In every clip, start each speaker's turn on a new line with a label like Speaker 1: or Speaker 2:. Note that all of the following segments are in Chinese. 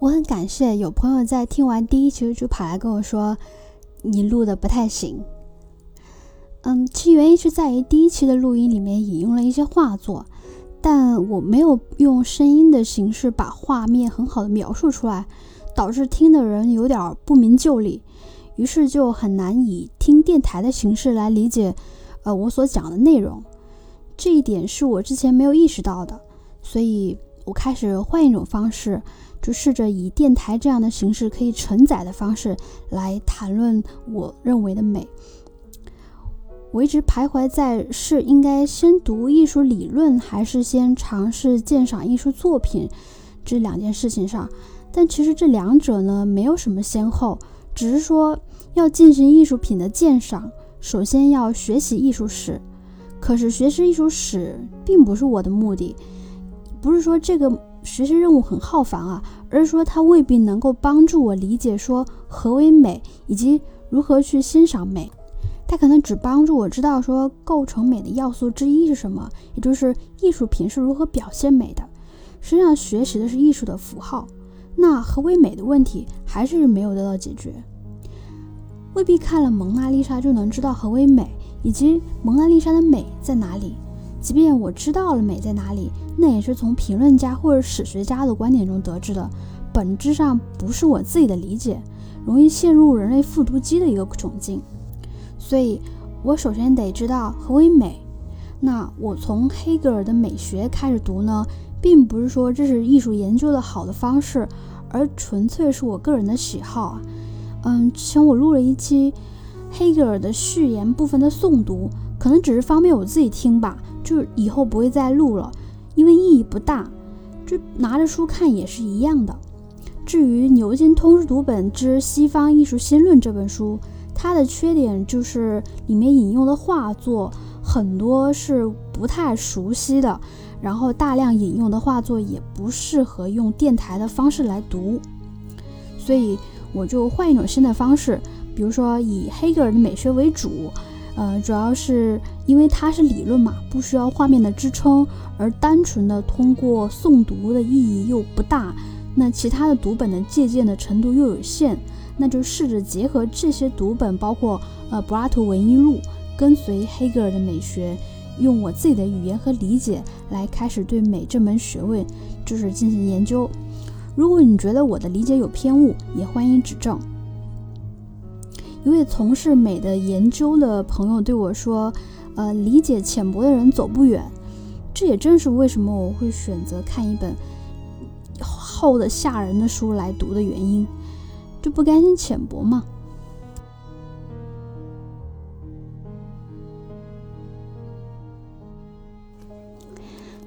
Speaker 1: 我很感谢有朋友在听完第一期就跑来跟我说，你录的不太行。嗯，其原因是在于第一期的录音里面引用了一些画作，但我没有用声音的形式把画面很好的描述出来，导致听的人有点不明就里，于是就很难以听电台的形式来理解，呃，我所讲的内容。这一点是我之前没有意识到的，所以我开始换一种方式。就试着以电台这样的形式可以承载的方式来谈论我认为的美。我一直徘徊在是应该先读艺术理论，还是先尝试鉴赏艺术作品这两件事情上。但其实这两者呢没有什么先后，只是说要进行艺术品的鉴赏，首先要学习艺术史。可是学习艺术史并不是我的目的，不是说这个。学习任务很浩繁啊，而是说它未必能够帮助我理解说何为美以及如何去欣赏美。它可能只帮助我知道说构成美的要素之一是什么，也就是艺术品是如何表现美的。实际上学习的是艺术的符号，那何为美的问题还是没有得到解决。未必看了蒙娜丽莎就能知道何为美，以及蒙娜丽莎的美在哪里。即便我知道了美在哪里，那也是从评论家或者史学家的观点中得知的，本质上不是我自己的理解，容易陷入人类复读机的一个窘境。所以，我首先得知道何为美。那我从黑格尔的美学开始读呢，并不是说这是艺术研究的好的方式，而纯粹是我个人的喜好啊。嗯，之前我录了一期黑格尔的序言部分的诵读，可能只是方便我自己听吧。就以后不会再录了，因为意义不大。就拿着书看也是一样的。至于牛津通识读本之西方艺术新论这本书，它的缺点就是里面引用的画作很多是不太熟悉的，然后大量引用的画作也不适合用电台的方式来读，所以我就换一种新的方式，比如说以黑格尔的美学为主。呃，主要是因为它是理论嘛，不需要画面的支撑，而单纯的通过诵读的意义又不大。那其他的读本的借鉴的程度又有限，那就试着结合这些读本，包括呃柏拉图文艺录，跟随黑格尔的美学，用我自己的语言和理解来开始对美这门学问就是进行研究。如果你觉得我的理解有偏误，也欢迎指正。一位从事美的研究的朋友对我说：“呃，理解浅薄的人走不远。”这也正是为什么我会选择看一本厚的吓人的书来读的原因，就不甘心浅薄嘛。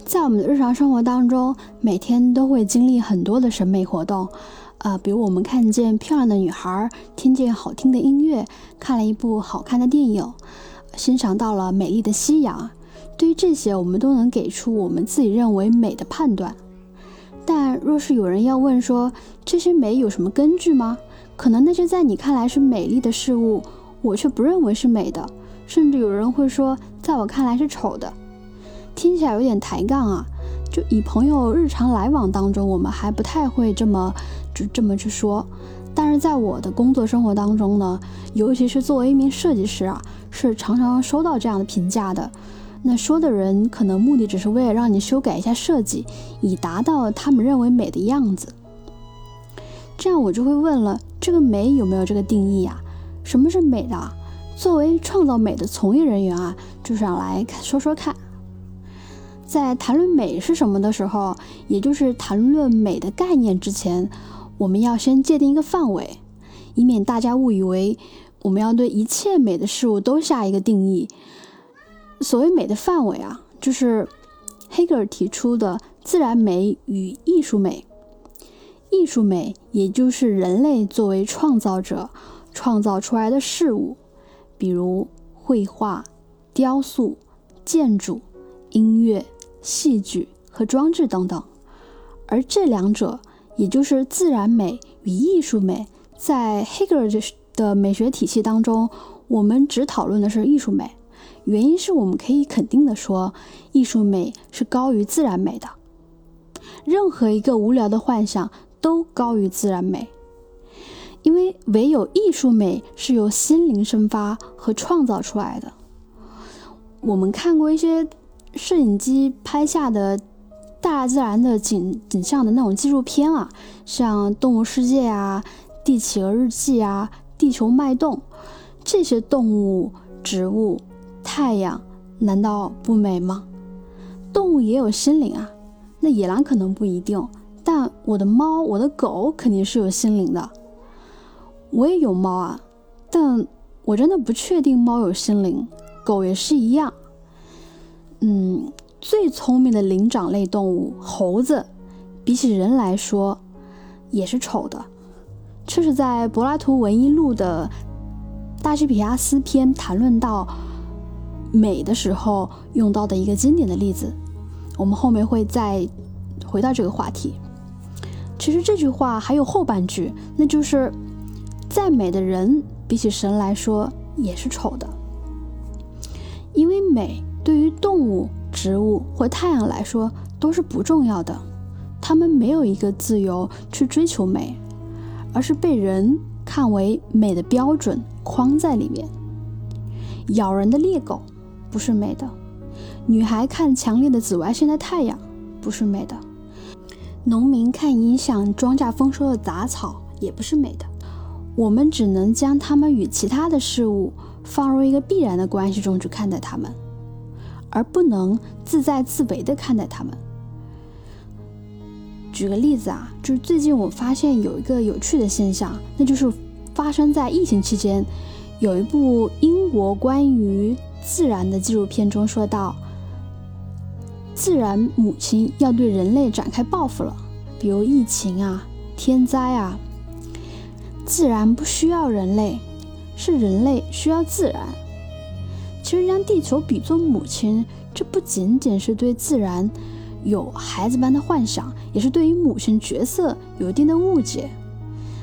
Speaker 1: 在我们的日常生活当中，每天都会经历很多的审美活动。啊，比如我们看见漂亮的女孩，听见好听的音乐，看了一部好看的电影，欣赏到了美丽的夕阳。对于这些，我们都能给出我们自己认为美的判断。但若是有人要问说这些美有什么根据吗？可能那些在你看来是美丽的事物，我却不认为是美的。甚至有人会说，在我看来是丑的。听起来有点抬杠啊。就以朋友日常来往当中，我们还不太会这么就这么去说。但是在我的工作生活当中呢，尤其是作为一名设计师啊，是常常收到这样的评价的。那说的人可能目的只是为了让你修改一下设计，以达到他们认为美的样子。这样我就会问了：这个美有没有这个定义呀？什么是美的？作为创造美的从业人员啊，就想来说说看。在谈论美是什么的时候，也就是谈论美的概念之前，我们要先界定一个范围，以免大家误以为我们要对一切美的事物都下一个定义。所谓美的范围啊，就是黑格尔提出的自然美与艺术美。艺术美也就是人类作为创造者创造出来的事物，比如绘画、雕塑、建筑、音乐。戏剧和装置等等，而这两者，也就是自然美与艺术美，在黑格尔的美学体系当中，我们只讨论的是艺术美。原因是我们可以肯定的说，艺术美是高于自然美的。任何一个无聊的幻想都高于自然美，因为唯有艺术美是由心灵生发和创造出来的。我们看过一些摄影机拍下的大自然的景景象的那种纪录片啊，像《动物世界》啊，《地企鹅日记》啊，《地球脉动》，这些动物、植物、太阳，难道不美吗？动物也有心灵啊，那野狼可能不一定，但我的猫、我的狗肯定是有心灵的。我也有猫啊，但我真的不确定猫有心灵。狗也是一样，嗯，最聪明的灵长类动物猴子，比起人来说也是丑的。这是在柏拉图文艺录的《大西皮亚斯篇》谈论到美的时候用到的一个经典的例子。我们后面会再回到这个话题。其实这句话还有后半句，那就是再美的人，比起神来说也是丑的。因为美对于动物、植物或太阳来说都是不重要的，它们没有一个自由去追求美，而是被人看为美的标准框在里面。咬人的猎狗不是美的，女孩看强烈的紫外线的太阳不是美的，农民看影响庄稼丰收的杂草也不是美的。我们只能将它们与其他的事物。放入一个必然的关系中去看待他们，而不能自在自为的看待他们。举个例子啊，就是最近我发现有一个有趣的现象，那就是发生在疫情期间，有一部英国关于自然的纪录片中说到，自然母亲要对人类展开报复了，比如疫情啊、天灾啊，自然不需要人类。是人类需要自然。其实将地球比作母亲，这不仅仅是对自然有孩子般的幻想，也是对于母亲角色有一定的误解，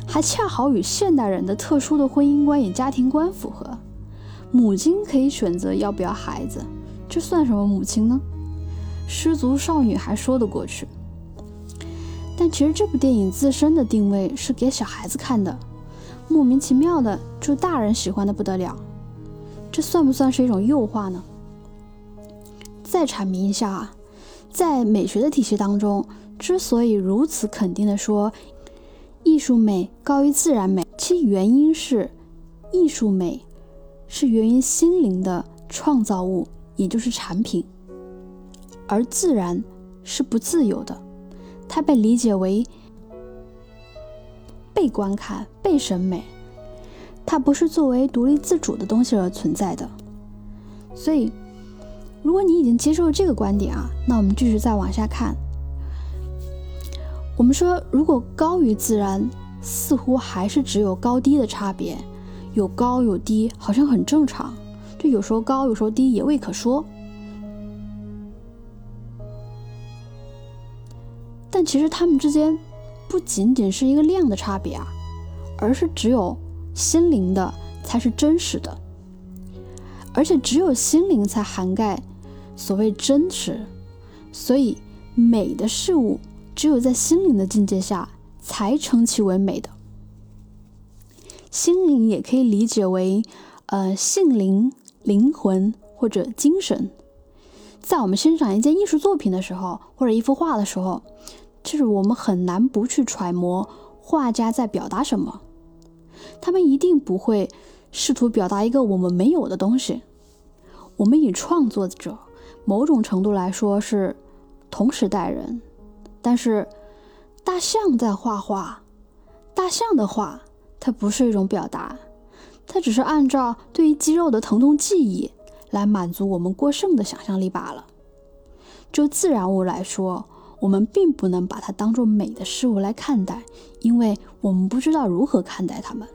Speaker 1: 还恰好与现代人的特殊的婚姻观与家庭观符合。母亲可以选择要不要孩子，这算什么母亲呢？失足少女还说得过去。但其实这部电影自身的定位是给小孩子看的。莫名其妙的就大人喜欢的不得了，这算不算是一种诱惑呢？再阐明一下啊，在美学的体系当中，之所以如此肯定的说艺术美高于自然美，其原因是艺术美是源于心灵的创造物，也就是产品，而自然是不自由的，它被理解为。被观看、被审美，它不是作为独立自主的东西而存在的。所以，如果你已经接受了这个观点啊，那我们继续再往下看。我们说，如果高于自然，似乎还是只有高低的差别，有高有低，好像很正常。就有时候高，有时候低，也未可说。但其实它们之间。不仅仅是一个量的差别啊，而是只有心灵的才是真实的，而且只有心灵才涵盖所谓真实，所以美的事物只有在心灵的境界下才称其为美的。心灵也可以理解为呃性灵、灵魂或者精神。在我们欣赏一件艺术作品的时候，或者一幅画的时候。就是我们很难不去揣摩画家在表达什么，他们一定不会试图表达一个我们没有的东西。我们以创作者某种程度来说是同时代人，但是大象在画画，大象的画它不是一种表达，它只是按照对于肌肉的疼痛记忆来满足我们过剩的想象力罢了。就自然物来说。我们并不能把它当做美的事物来看待，因为我们不知道如何看待它们。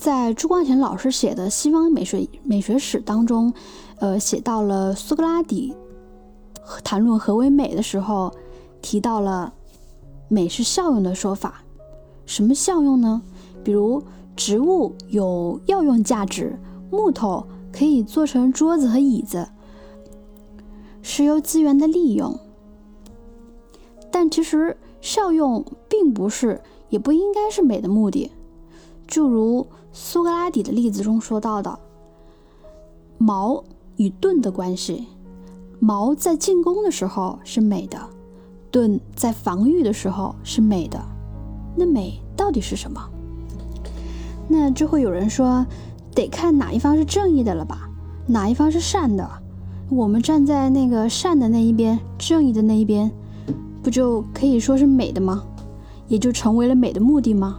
Speaker 1: 在朱光潜老师写的《西方美学美学史》当中，呃，写到了苏格拉底谈论何为美的时候，提到了美是效用的说法。什么效用呢？比如植物有药用价值，木头可以做成桌子和椅子。石油资源的利用，但其实效用并不是，也不应该是美的目的。就如苏格拉底的例子中说到的，矛与盾的关系，矛在进攻的时候是美的，盾在防御的时候是美的。那美到底是什么？那就会有人说，得看哪一方是正义的了吧？哪一方是善的？我们站在那个善的那一边，正义的那一边，不就可以说是美的吗？也就成为了美的目的吗？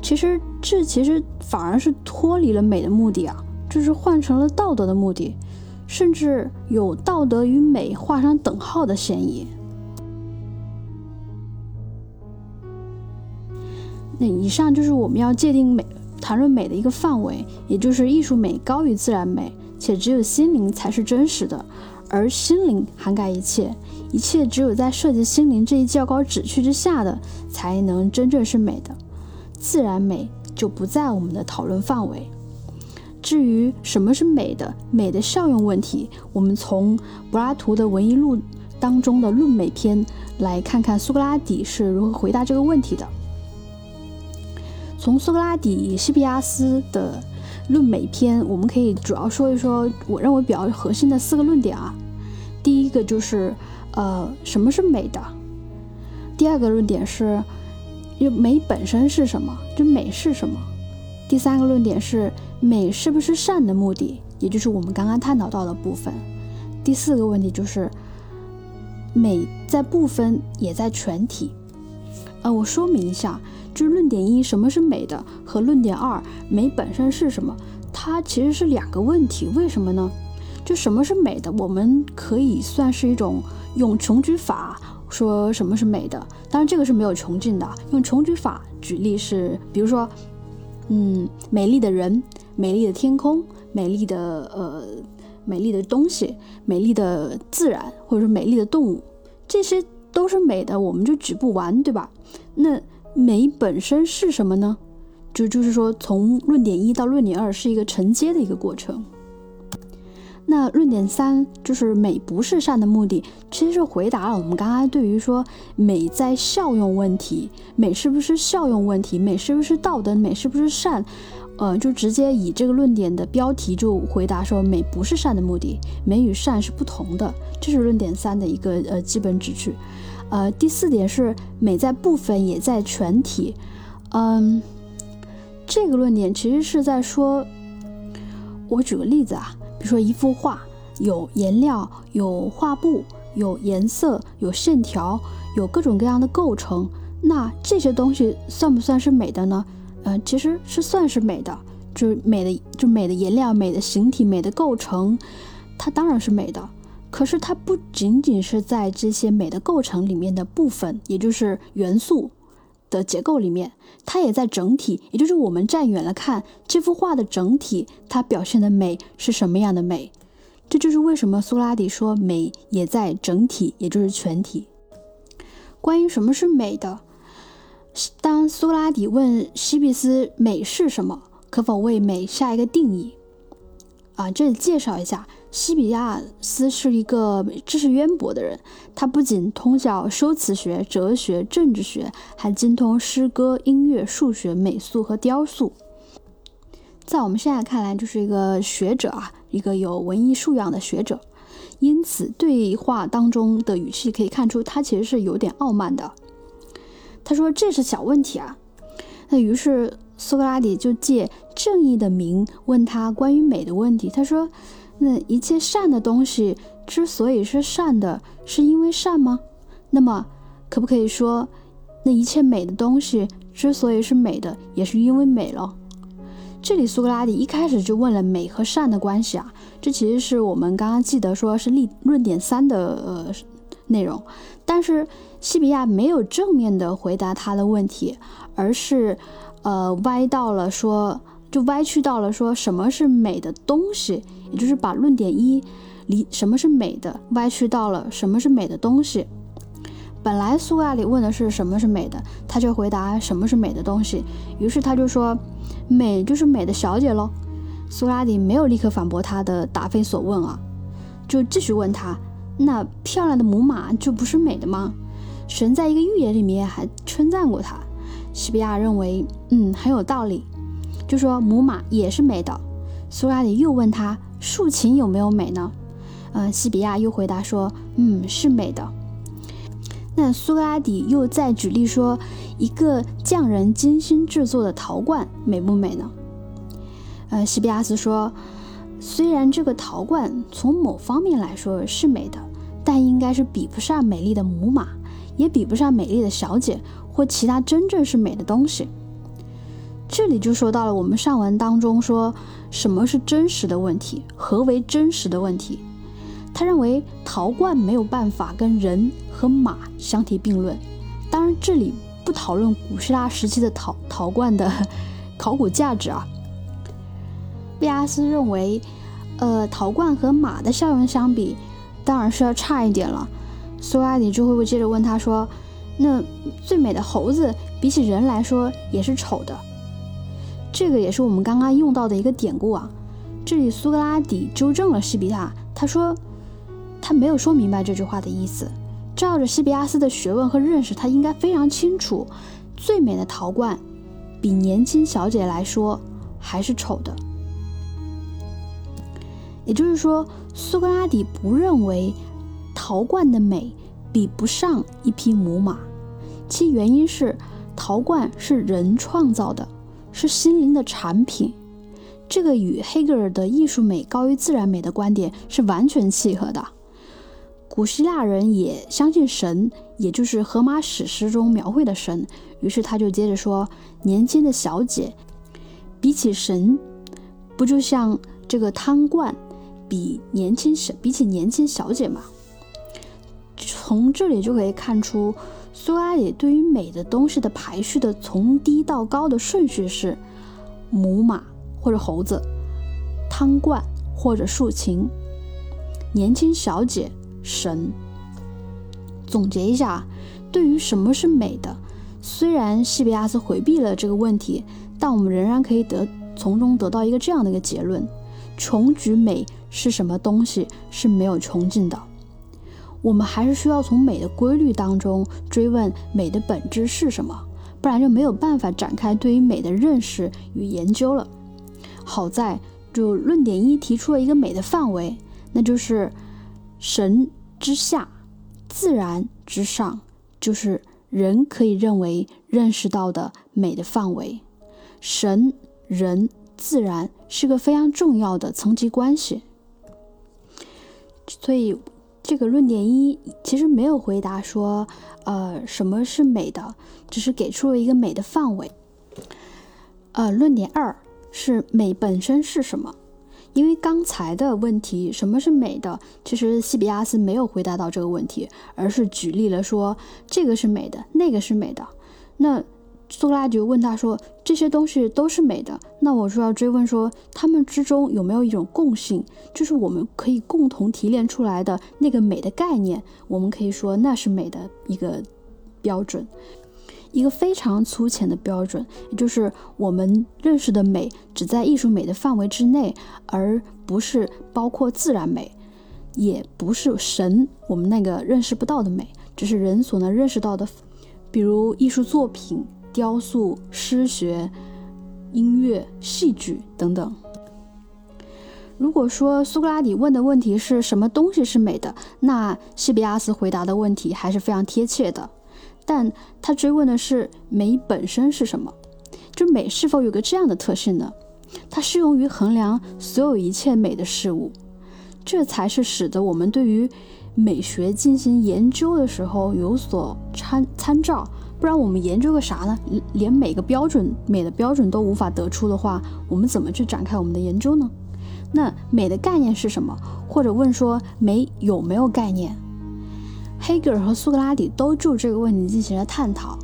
Speaker 1: 其实这其实反而是脱离了美的目的啊，就是换成了道德的目的，甚至有道德与美画上等号的嫌疑。那以上就是我们要界定美、谈论美的一个范围，也就是艺术美高于自然美，且只有心灵才是真实的，而心灵涵盖一切，一切只有在涉及心灵这一较高旨趣之下的，才能真正是美的。自然美就不在我们的讨论范围。至于什么是美的，美的效用问题，我们从柏拉图的《文艺录》当中的《论美篇》来看看苏格拉底是如何回答这个问题的。从苏格拉底、西庇阿斯的《论美篇》，我们可以主要说一说我认为比较核心的四个论点啊。第一个就是，呃，什么是美的？第二个论点是。就美本身是什么？就美是什么？第三个论点是美是不是善的目的，也就是我们刚刚探讨到的部分。第四个问题就是美在部分也在全体。呃，我说明一下，就是论点一什么是美的和论点二美本身是什么，它其实是两个问题。为什么呢？就什么是美的，我们可以算是一种用穷举法。说什么是美的？当然，这个是没有穷尽的。用穷举法举例是，比如说，嗯，美丽的人、美丽的天空、美丽的呃、美丽的东西、美丽的自然，或者说美丽的动物，这些都是美的，我们就举不完，对吧？那美本身是什么呢？就就是说，从论点一到论点二是一个承接的一个过程。那论点三就是美不是善的目的，其实是回答了我们刚刚对于说美在效用问题，美是不是效用问题，美是不是道德，美是不是善，呃，就直接以这个论点的标题就回答说美不是善的目的，美与善是不同的，这是论点三的一个呃基本旨趣。呃，第四点是美在部分也在全体，嗯，这个论点其实是在说，我举个例子啊。比如说一幅画，有颜料，有画布，有颜色，有线条，有各种各样的构成。那这些东西算不算是美的呢？嗯，其实是算是美的，就是美的，就美的颜料、美的形体、美的构成，它当然是美的。可是它不仅仅是在这些美的构成里面的部分，也就是元素的结构里面，它也在整体，也就是我们站远了看这幅画的整体，它表现的美是什么样的美？这就是为什么苏拉底说美也在整体，也就是全体。关于什么是美的，当苏拉底问西比斯美是什么，可否为美下一个定义？啊，这里介绍一下。西比亚斯是一个知识渊博的人，他不仅通晓修辞学、哲学、政治学，还精通诗歌、音乐、数学、美术和雕塑。在我们现在看来，就是一个学者啊，一个有文艺素养的学者。因此，对话当中的语气可以看出，他其实是有点傲慢的。他说：“这是小问题啊。”那于是苏格拉底就借正义的名问他关于美的问题。他说。那一切善的东西之所以是善的，是因为善吗？那么，可不可以说，那一切美的东西之所以是美的，也是因为美了？这里苏格拉底一开始就问了美和善的关系啊，这其实是我们刚刚记得说是立论点三的呃内容，但是西比亚没有正面的回答他的问题，而是呃歪到了说。就歪曲到了说什么是美的东西，也就是把论点一离什么是美的歪曲到了什么是美的东西。本来苏格拉底问的是什么是美的，他就回答什么是美的东西。于是他就说美就是美的小姐喽。苏格拉底没有立刻反驳他的答非所问啊，就继续问他：那漂亮的母马就不是美的吗？神在一个寓言里面还称赞过他。西比亚认为，嗯，很有道理，就说母马也是美的。苏格拉底又问他，竖琴有没有美呢？呃，西比亚又回答说，嗯，是美的。那苏格拉底又再举例说，一个匠人精心制作的陶罐美不美呢？呃，西比亚斯说，虽然这个陶罐从某方面来说是美的，但应该是比不上美丽的母马，也比不上美丽的小姐或其他真正是美的东西。这里就说到了我们上文当中说什么是真实的问题，何为真实的问题？他认为陶罐没有办法跟人和马相提并论。当然，这里不讨论古希腊时期的陶陶罐的考古价值啊。毕阿斯认为，呃，陶罐和马的效用相比，当然是要差一点了。苏格拉底就会接着问他说：“那最美的猴子比起人来说也是丑的。”这个也是我们刚刚用到的一个典故啊。这里苏格拉底纠正了西比亚，他说他没有说明白这句话的意思。照着西比亚斯的学问和认识，他应该非常清楚，最美的陶罐比年轻小姐来说还是丑的。也就是说，苏格拉底不认为陶罐的美比不上一匹母马，其原因是陶罐是人创造的。是心灵的产品，这个与黑格尔的艺术美高于自然美的观点是完全契合的。古希腊人也相信神，也就是荷马史诗中描绘的神。于是他就接着说：“年轻的小姐比起神，不就像这个汤罐比年轻小比起年轻小姐吗？”从这里就可以看出。苏格拉底对于美的东西的排序的从低到高的顺序是：母马或者猴子，汤罐或者竖琴，年轻小姐，神。总结一下，对于什么是美的，虽然西比亚斯回避了这个问题，但我们仍然可以得从中得到一个这样的一个结论：穷举美是什么东西是没有穷尽的。我们还是需要从美的规律当中追问美的本质是什么，不然就没有办法展开对于美的认识与研究了。好在，就论点一提出了一个美的范围，那就是神之下，自然之上，就是人可以认为认识到的美的范围。神、人、自然是个非常重要的层级关系，所以。这个论点一其实没有回答说，呃，什么是美的，只是给出了一个美的范围。呃，论点二是美本身是什么？因为刚才的问题什么是美的，其实西比亚斯没有回答到这个问题，而是举例了说这个是美的，那个是美的。那苏格拉底问他说：“这些东西都是美的，那我就要追问说，他们之中有没有一种共性，就是我们可以共同提炼出来的那个美的概念？我们可以说那是美的一个标准，一个非常粗浅的标准，也就是我们认识的美只在艺术美的范围之内，而不是包括自然美，也不是神我们那个认识不到的美，只是人所能认识到的，比如艺术作品。”雕塑、诗学、音乐、戏剧等等。如果说苏格拉底问的问题是什么东西是美的，那西比亚斯回答的问题还是非常贴切的。但他追问的是美本身是什么？就美是否有个这样的特性呢？它适用于衡量所有一切美的事物，这才是使得我们对于美学进行研究的时候有所参参照。不然我们研究个啥呢？连每个标准美的标准都无法得出的话，我们怎么去展开我们的研究呢？那美的概念是什么？或者问说美有没有概念？黑格尔和苏格拉底都就这个问题进行了探讨。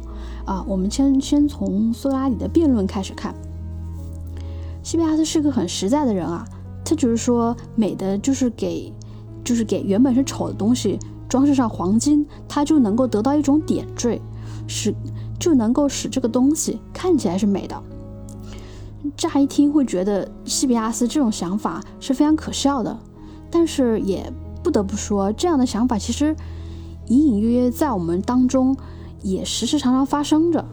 Speaker 1: 啊，我们先先从苏格拉底的辩论开始看。西比亚斯是个很实在的人啊，他就是说美的就是给，就是给原本是丑的东西装饰上黄金，它就能够得到一种点缀。使就能够使这个东西看起来是美的。乍一听会觉得西比亚斯这种想法是非常可笑的，但是也不得不说，这样的想法其实隐隐约约在我们当中也时时常常发生着。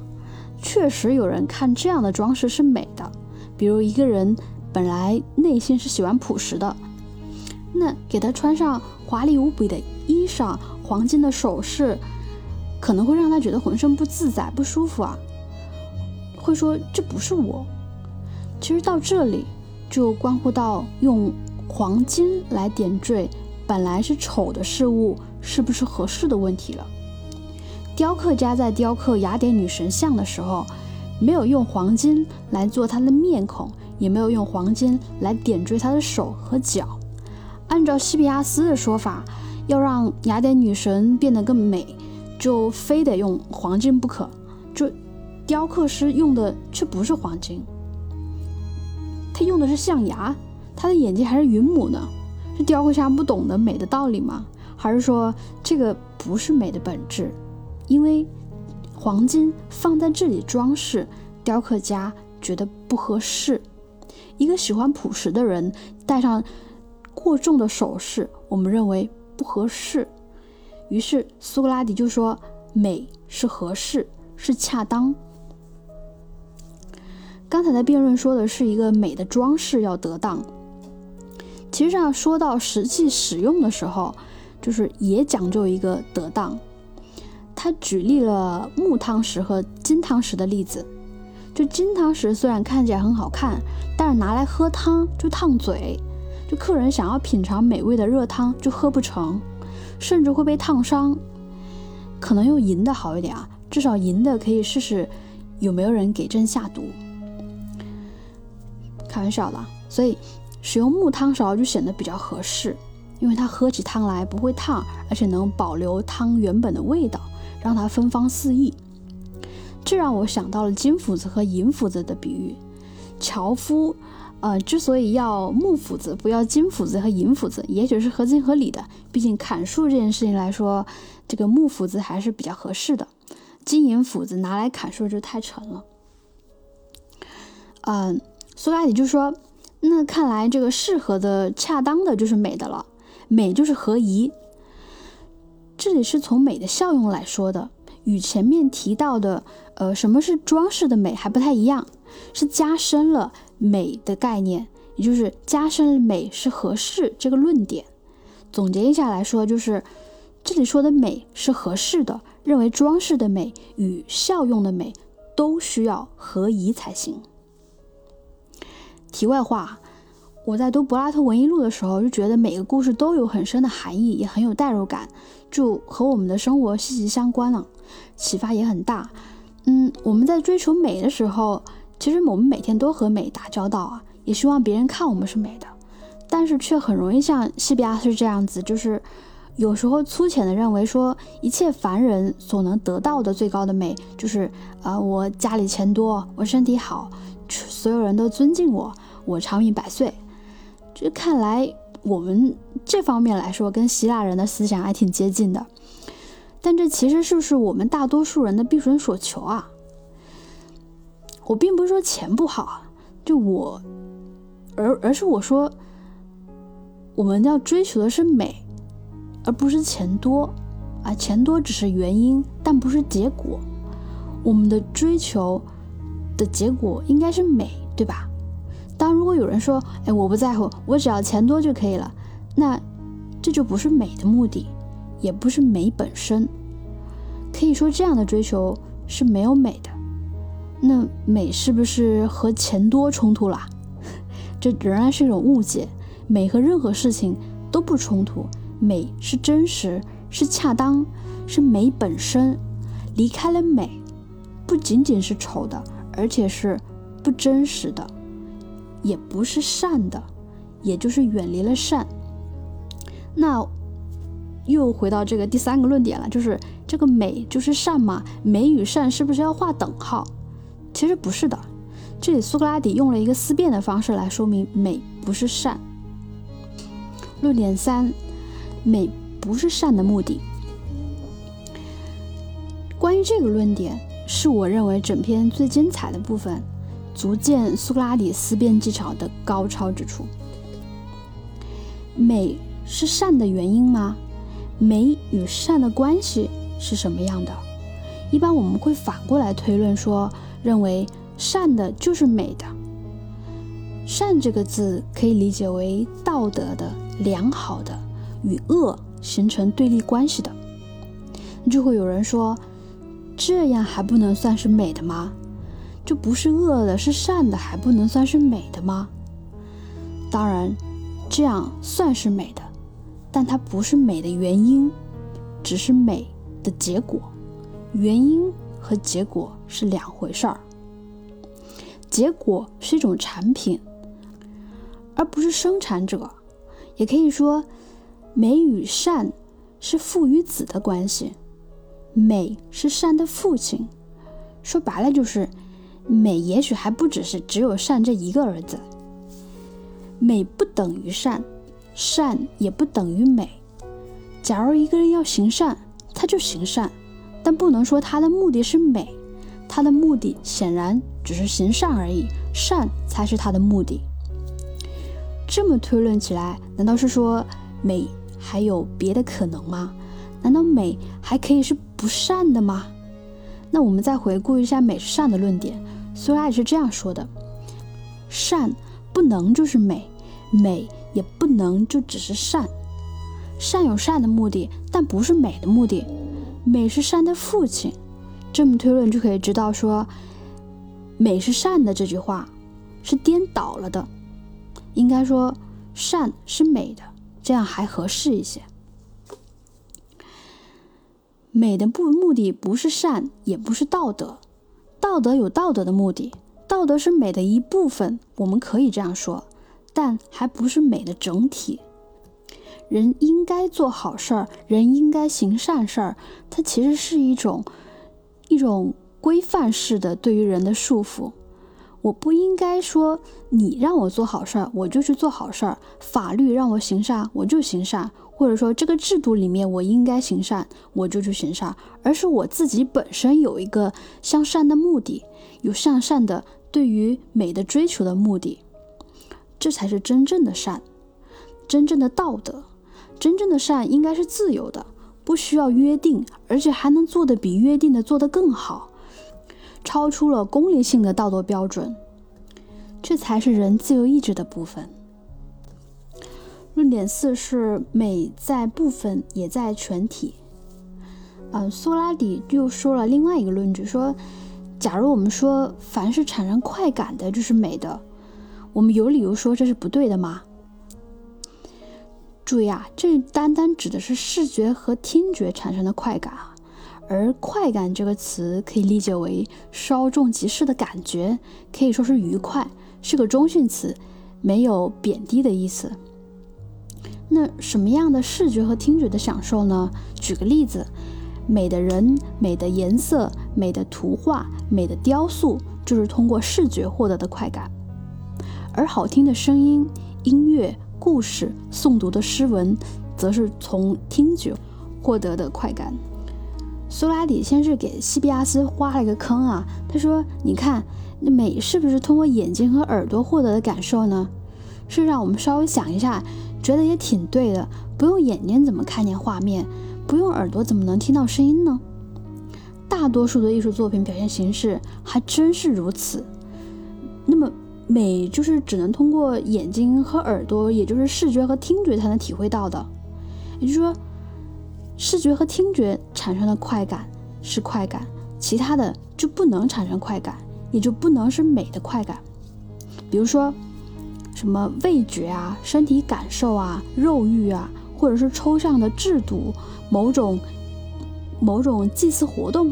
Speaker 1: 确实有人看这样的装饰是美的，比如一个人本来内心是喜欢朴实的，那给他穿上华丽无比的衣裳、黄金的首饰，可能会让他觉得浑身不自在、不舒服啊，会说这不是我。其实到这里就关乎到用黄金来点缀本来是丑的事物是不是合适的问题了。雕刻家在雕刻雅典女神像的时候，没有用黄金来做她的面孔，也没有用黄金来点缀她的手和脚。按照西比亚斯的说法，要让雅典女神变得更美，就非得用黄金不可。就雕刻师用的却不是黄金，他用的是象牙，他的眼睛还是云母呢？是雕刻家不懂得美的道理吗？还是说这个不是美的本质？因为黄金放在这里装饰，雕刻家觉得不合适。一个喜欢朴实的人戴上过重的首饰，我们认为不合适。于是苏格拉底就说：“美是合适，是恰当。”刚才的辩论说的是一个美的装饰要得当，其实上说到实际使用的时候，就是也讲究一个得当。他举例了木汤匙和金汤匙的例子。就金汤匙虽然看起来很好看，但是拿来喝汤就烫嘴。就客人想要品尝美味的热汤就喝不成，甚至会被烫伤。可能用银的好一点啊，至少银的可以试试有没有人给朕下毒。开玩笑了，所以使用木汤勺就显得比较合适，因为它喝起汤来不会烫，而且能保留汤原本的味道。让它芬芳四溢，这让我想到了金斧子和银斧子的比喻。樵夫，呃，之所以要木斧子，不要金斧子和银斧子，也许是合情合理的。毕竟砍树这件事情来说，这个木斧子还是比较合适的，金银斧子拿来砍树就太沉了。嗯，苏格拉底就说：“那看来这个适合的、恰当的，就是美的了。美就是合宜。”这里是从美的效用来说的，与前面提到的，呃，什么是装饰的美还不太一样，是加深了美的概念，也就是加深美是合适这个论点。总结一下来说，就是这里说的美是合适的，认为装饰的美与效用的美都需要合宜才行。题外话。我在读柏拉图文艺录的时候，就觉得每个故事都有很深的含义，也很有代入感，就和我们的生活息息相关了，启发也很大。嗯，我们在追求美的时候，其实我们每天都和美打交道啊，也希望别人看我们是美的，但是却很容易像西比亚斯这样子，就是有时候粗浅的认为说，一切凡人所能得到的最高的美，就是啊，我家里钱多，我身体好，所有人都尊敬我，我长命百岁。这看来，我们这方面来说，跟希腊人的思想还挺接近的。但这其实是不是我们大多数人的必准所求啊？我并不是说钱不好，就我，而而是我说，我们要追求的是美，而不是钱多啊。钱多只是原因，但不是结果。我们的追求的结果应该是美，对吧？当如果有人说：“哎，我不在乎，我只要钱多就可以了。”那这就不是美的目的，也不是美本身。可以说，这样的追求是没有美的。那美是不是和钱多冲突了？这仍然是一种误解。美和任何事情都不冲突。美是真实，是恰当，是美本身。离开了美，不仅仅是丑的，而且是不真实的。也不是善的，也就是远离了善。那又回到这个第三个论点了，就是这个美就是善吗？美与善是不是要画等号？其实不是的。这里苏格拉底用了一个思辨的方式来说明美不是善。论点三，美不是善的目的。关于这个论点，是我认为整篇最精彩的部分。足见苏格拉底思辨技巧的高超之处。美是善的原因吗？美与善的关系是什么样的？一般我们会反过来推论说，认为善的就是美的。善这个字可以理解为道德的、良好的，与恶形成对立关系的。就会有人说，这样还不能算是美的吗？就不是恶的，是善的，还不能算是美的吗？当然，这样算是美的，但它不是美的原因，只是美的结果。原因和结果是两回事儿。结果是一种产品，而不是生产者。也可以说，美与善是父与子的关系，美是善的父亲。说白了就是。美也许还不只是只有善这一个儿子，美不等于善，善也不等于美。假如一个人要行善，他就行善，但不能说他的目的是美，他的目的显然只是行善而已，善才是他的目的。这么推论起来，难道是说美还有别的可能吗？难道美还可以是不善的吗？那我们再回顾一下美是善的论点。苏拉也是这样说的：善不能就是美，美也不能就只是善。善有善的目的，但不是美的目的。美是善的父亲。这么推论就可以知道，说美是善的这句话是颠倒了的。应该说善是美的，这样还合适一些。美的不目的不是善，也不是道德。道德有道德的目的，道德是美的一部分，我们可以这样说，但还不是美的整体。人应该做好事儿，人应该行善事儿，它其实是一种一种规范式的对于人的束缚。我不应该说你让我做好事儿，我就去做好事儿；法律让我行善，我就行善。或者说，这个制度里面我应该行善，我就去行善，而是我自己本身有一个向善的目的，有向善的对于美的追求的目的，这才是真正的善，真正的道德，真正的善应该是自由的，不需要约定，而且还能做得比约定的做得更好，超出了功利性的道德标准，这才是人自由意志的部分。论点四是美在部分，也在全体。嗯，苏拉底又说了另外一个论据，说，假如我们说凡是产生快感的就是美的，我们有理由说这是不对的吗？注意啊，这单单指的是视觉和听觉产生的快感啊，而快感这个词可以理解为稍纵即逝的感觉，可以说是愉快，是个中性词，没有贬低的意思。那什么样的视觉和听觉的享受呢？举个例子，美的人、美的颜色、美的图画、美的雕塑，就是通过视觉获得的快感；而好听的声音、音乐、故事、诵读的诗文，则是从听觉获得的快感。苏拉底先是给西比亚斯挖了一个坑啊，他说：“你看，那美是不是通过眼睛和耳朵获得的感受呢？”是让我们稍微想一下。觉得也挺对的，不用眼睛怎么看见画面，不用耳朵怎么能听到声音呢？大多数的艺术作品表现形式还真是如此。那么美就是只能通过眼睛和耳朵，也就是视觉和听觉才能体会到的。也就是说，视觉和听觉产生的快感是快感，其他的就不能产生快感，也就不能是美的快感。比如说。什么味觉啊、身体感受啊、肉欲啊，或者是抽象的制度、某种某种祭祀活动，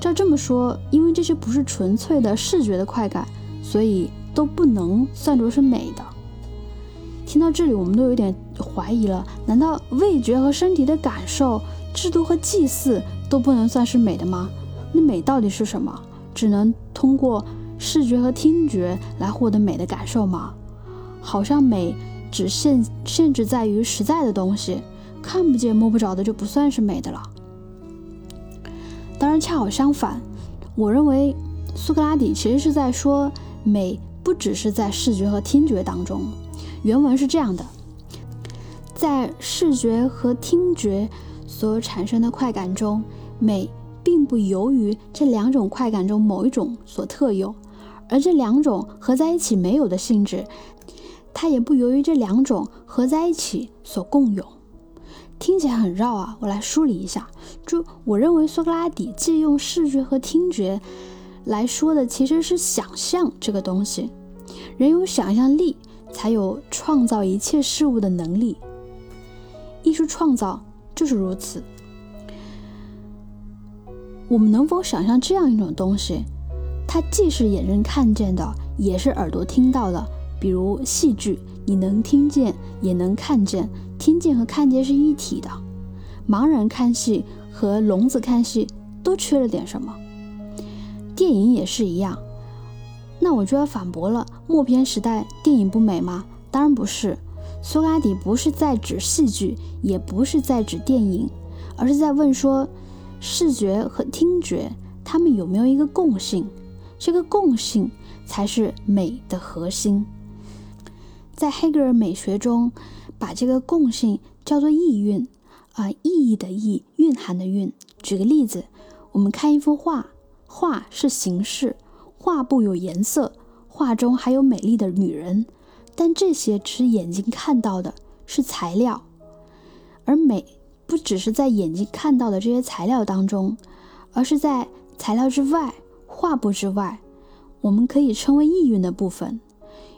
Speaker 1: 照这么说，因为这些不是纯粹的视觉的快感，所以都不能算作是美的。听到这里，我们都有点怀疑了：难道味觉和身体的感受、制度和祭祀都不能算是美的吗？那美到底是什么？只能通过视觉和听觉来获得美的感受吗？好像美只限限制在于实在的东西，看不见摸不着的就不算是美的了。当然，恰好相反，我认为苏格拉底其实是在说美不只是在视觉和听觉当中。原文是这样的：在视觉和听觉所产生的快感中，美并不由于这两种快感中某一种所特有，而这两种合在一起没有的性质，它也不由于这两种合在一起所共有。听起来很绕啊，我来梳理一下。就我认为，苏格拉底借用视觉和听觉来说的，其实是想象这个东西。人有想象力，才有创造一切事物的能力。艺术创造就是如此。我们能否想象这样一种东西？它既是眼睛看见的，也是耳朵听到的。比如戏剧，你能听见，也能看见。听见和看见是一体的，盲人看戏和聋子看戏都缺了点什么。电影也是一样。那我就要反驳了：默片时代电影不美吗？当然不是。苏格拉底不是在指戏剧，也不是在指电影，而是在问说，视觉和听觉它们有没有一个共性？这个共性才是美的核心。在黑格尔美学中。把这个共性叫做意蕴，啊，意义的意，蕴含的蕴。举个例子，我们看一幅画，画是形式，画布有颜色，画中还有美丽的女人，但这些只是眼睛看到的，是材料。而美不只是在眼睛看到的这些材料当中，而是在材料之外，画布之外，我们可以称为意蕴的部分，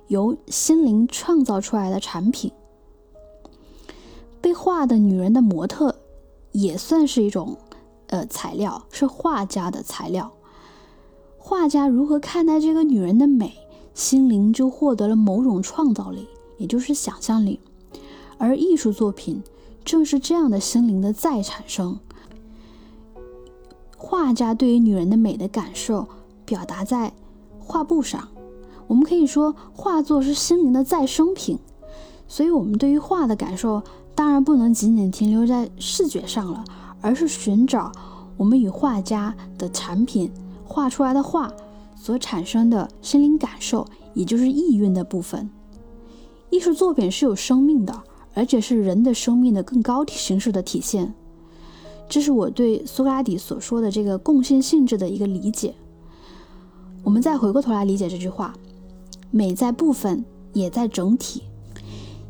Speaker 1: 由心灵创造出来的产品。被画的女人的模特也算是一种，呃，材料，是画家的材料。画家如何看待这个女人的美，心灵就获得了某种创造力，也就是想象力。而艺术作品正是这样的心灵的再产生。画家对于女人的美的感受表达在画布上，我们可以说画作是心灵的再生品。所以，我们对于画的感受。当然不能仅仅停留在视觉上了，而是寻找我们与画家的产品画出来的画所产生的心灵感受，也就是意蕴的部分。艺术作品是有生命的，而且是人的生命的更高形式的体现。这是我对苏格拉底所说的这个共性性质的一个理解。我们再回过头来理解这句话：美在部分，也在整体。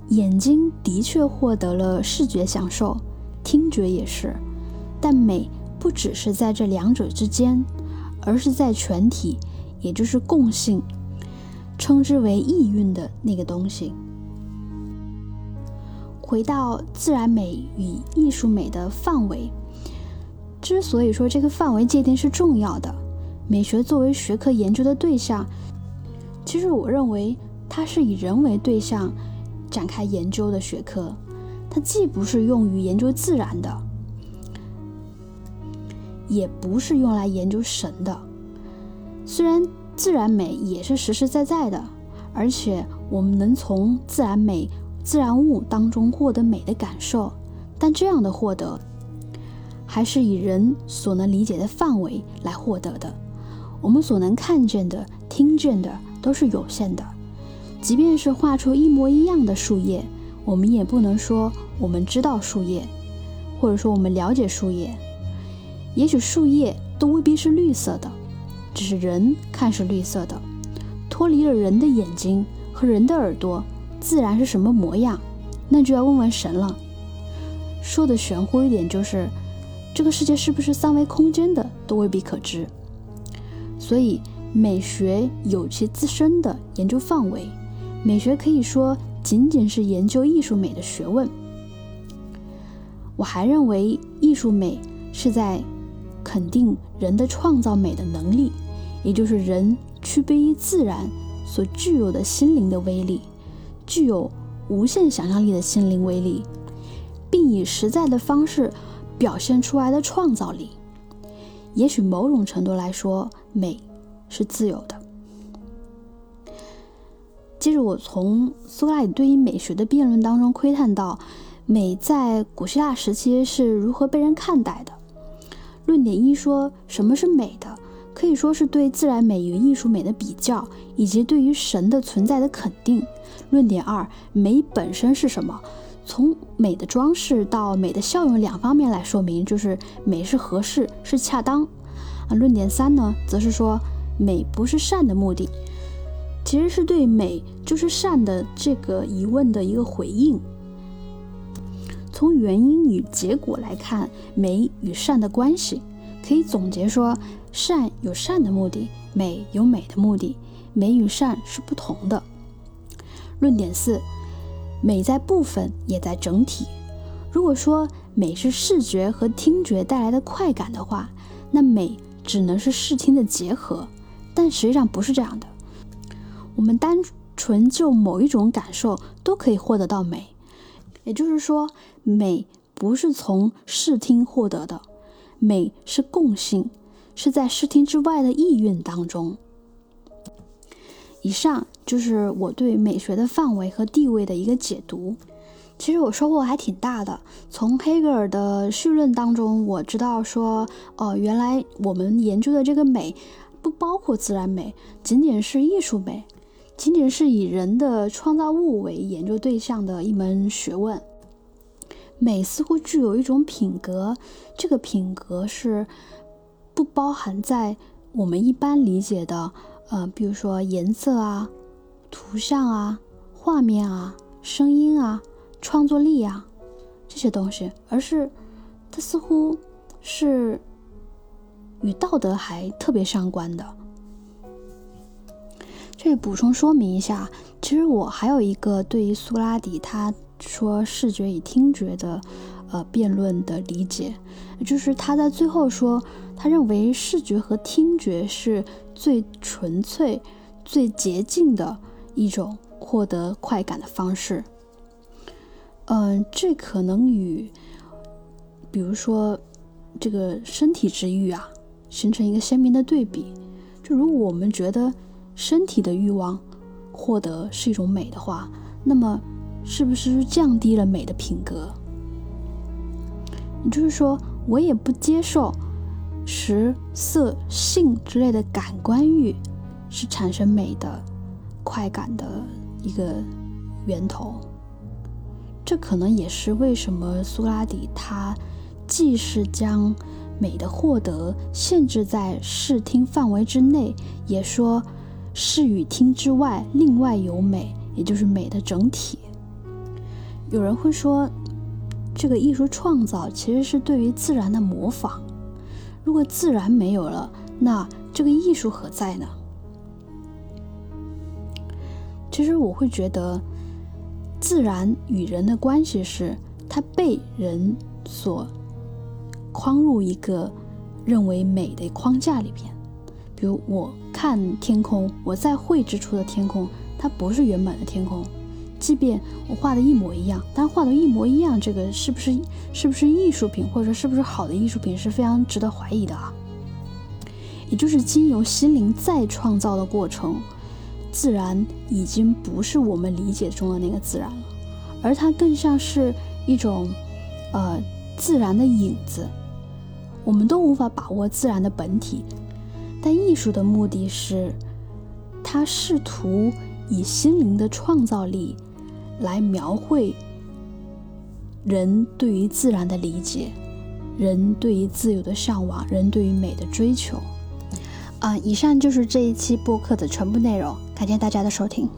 Speaker 1: 眼睛的确获得了视觉享受，听觉也是，但美不只是在这两者之间，而是在全体，也就是共性，称之为意蕴的那个东西。回到自然美与艺术美的范围，之所以说这个范围界定是重要的，美学作为学科研究的对象，其实我认为它是以人为对象。展开研究的学科，它既不是用于研究自然的，也不是用来研究神的。虽然自然美也是实实在在的，而且我们能从自然美、自然物当中获得美的感受，但这样的获得，还是以人所能理解的范围来获得的。我们所能看见的、听见的都是有限的。即便是画出一模一样的树叶，我们也不能说我们知道树叶，或者说我们了解树叶。也许树叶都未必是绿色的，只是人看是绿色的。脱离了人的眼睛和人的耳朵，自然是什么模样？那就要问问神了。说的玄乎一点，就是这个世界是不是三维空间的，都未必可知。所以，美学有其自身的研究范围。美学可以说仅仅是研究艺术美的学问。我还认为，艺术美是在肯定人的创造美的能力，也就是人区别于自然所具有的心灵的威力，具有无限想象力的心灵威力，并以实在的方式表现出来的创造力。也许某种程度来说，美是自由的。接着，我从苏格拉底对于美学的辩论当中窥探到，美在古希腊时期是如何被人看待的。论点一说，什么是美的，可以说是对自然美与艺术美的比较，以及对于神的存在的肯定。论点二，美本身是什么？从美的装饰到美的效用两方面来说明，就是美是合适，是恰当。啊，论点三呢，则是说美不是善的目的，其实是对美就是善的这个疑问的一个回应。从原因与结果来看，美与善的关系，可以总结说：善有善的目的，美有美的目的，美与善是不同的。论点四，美在部分，也在整体。如果说美是视觉和听觉带来的快感的话，那美只能是视听的结合。但实际上不是这样的，我们单纯就某一种感受都可以获得到美。也就是说，美不是从视听获得的，美是共性，是在视听之外的意蕴当中。以上就是我对美学的范围和地位的一个解读。其实我收获还挺大的。从黑格尔的绪论当中，我知道说，哦，原来我们研究的这个美，不包括自然美，仅仅是艺术美。仅仅是以人的创造物为研究对象的一门学问，美似乎具有一种品格，这个品格是不包含在我们一般理解的，呃，比如说颜色啊、图像啊、画面啊、声音啊、创作力啊这些东西，而是它似乎是与道德还特别相关的。这补充说明一下，其实我还有一个对于苏格拉底他说视觉与听觉的呃辩论的理解，就是他在最后说，他认为视觉和听觉是最纯粹、最洁净的一种获得快感的方式。嗯，这可能与比如说这个身体之欲啊形成一个鲜明的对比。就如果我们觉得。身体的欲望获得是一种美的话，那么是不是降低了美的品格？也就是说，我也不接受食色性之类的感官欲是产生美的快感的一个源头。这可能也是为什么苏格拉底他既是将美的获得限制在视听范围之内，也说。视与听之外，另外有美，也就是美的整体。有人会说，这个艺术创造其实是对于自然的模仿。如果自然没有了，那这个艺术何在呢？其实我会觉得，自然与人的关系是，它被人所框入一个认为美的框架里边。比如我看天空，我在绘制出的天空，它不是原本的天空。即便我画的一模一样，但画的一模一样，这个是不是是不是艺术品，或者是不是好的艺术品，是非常值得怀疑的啊。也就是经由心灵再创造的过程，自然已经不是我们理解中的那个自然了，而它更像是一种呃自然的影子。我们都无法把握自然的本体。但艺术的目的是，它试图以心灵的创造力来描绘人对于自然的理解，人对于自由的向往，人对于美的追求。啊，以上就是这一期播客的全部内容，感谢大家的收听。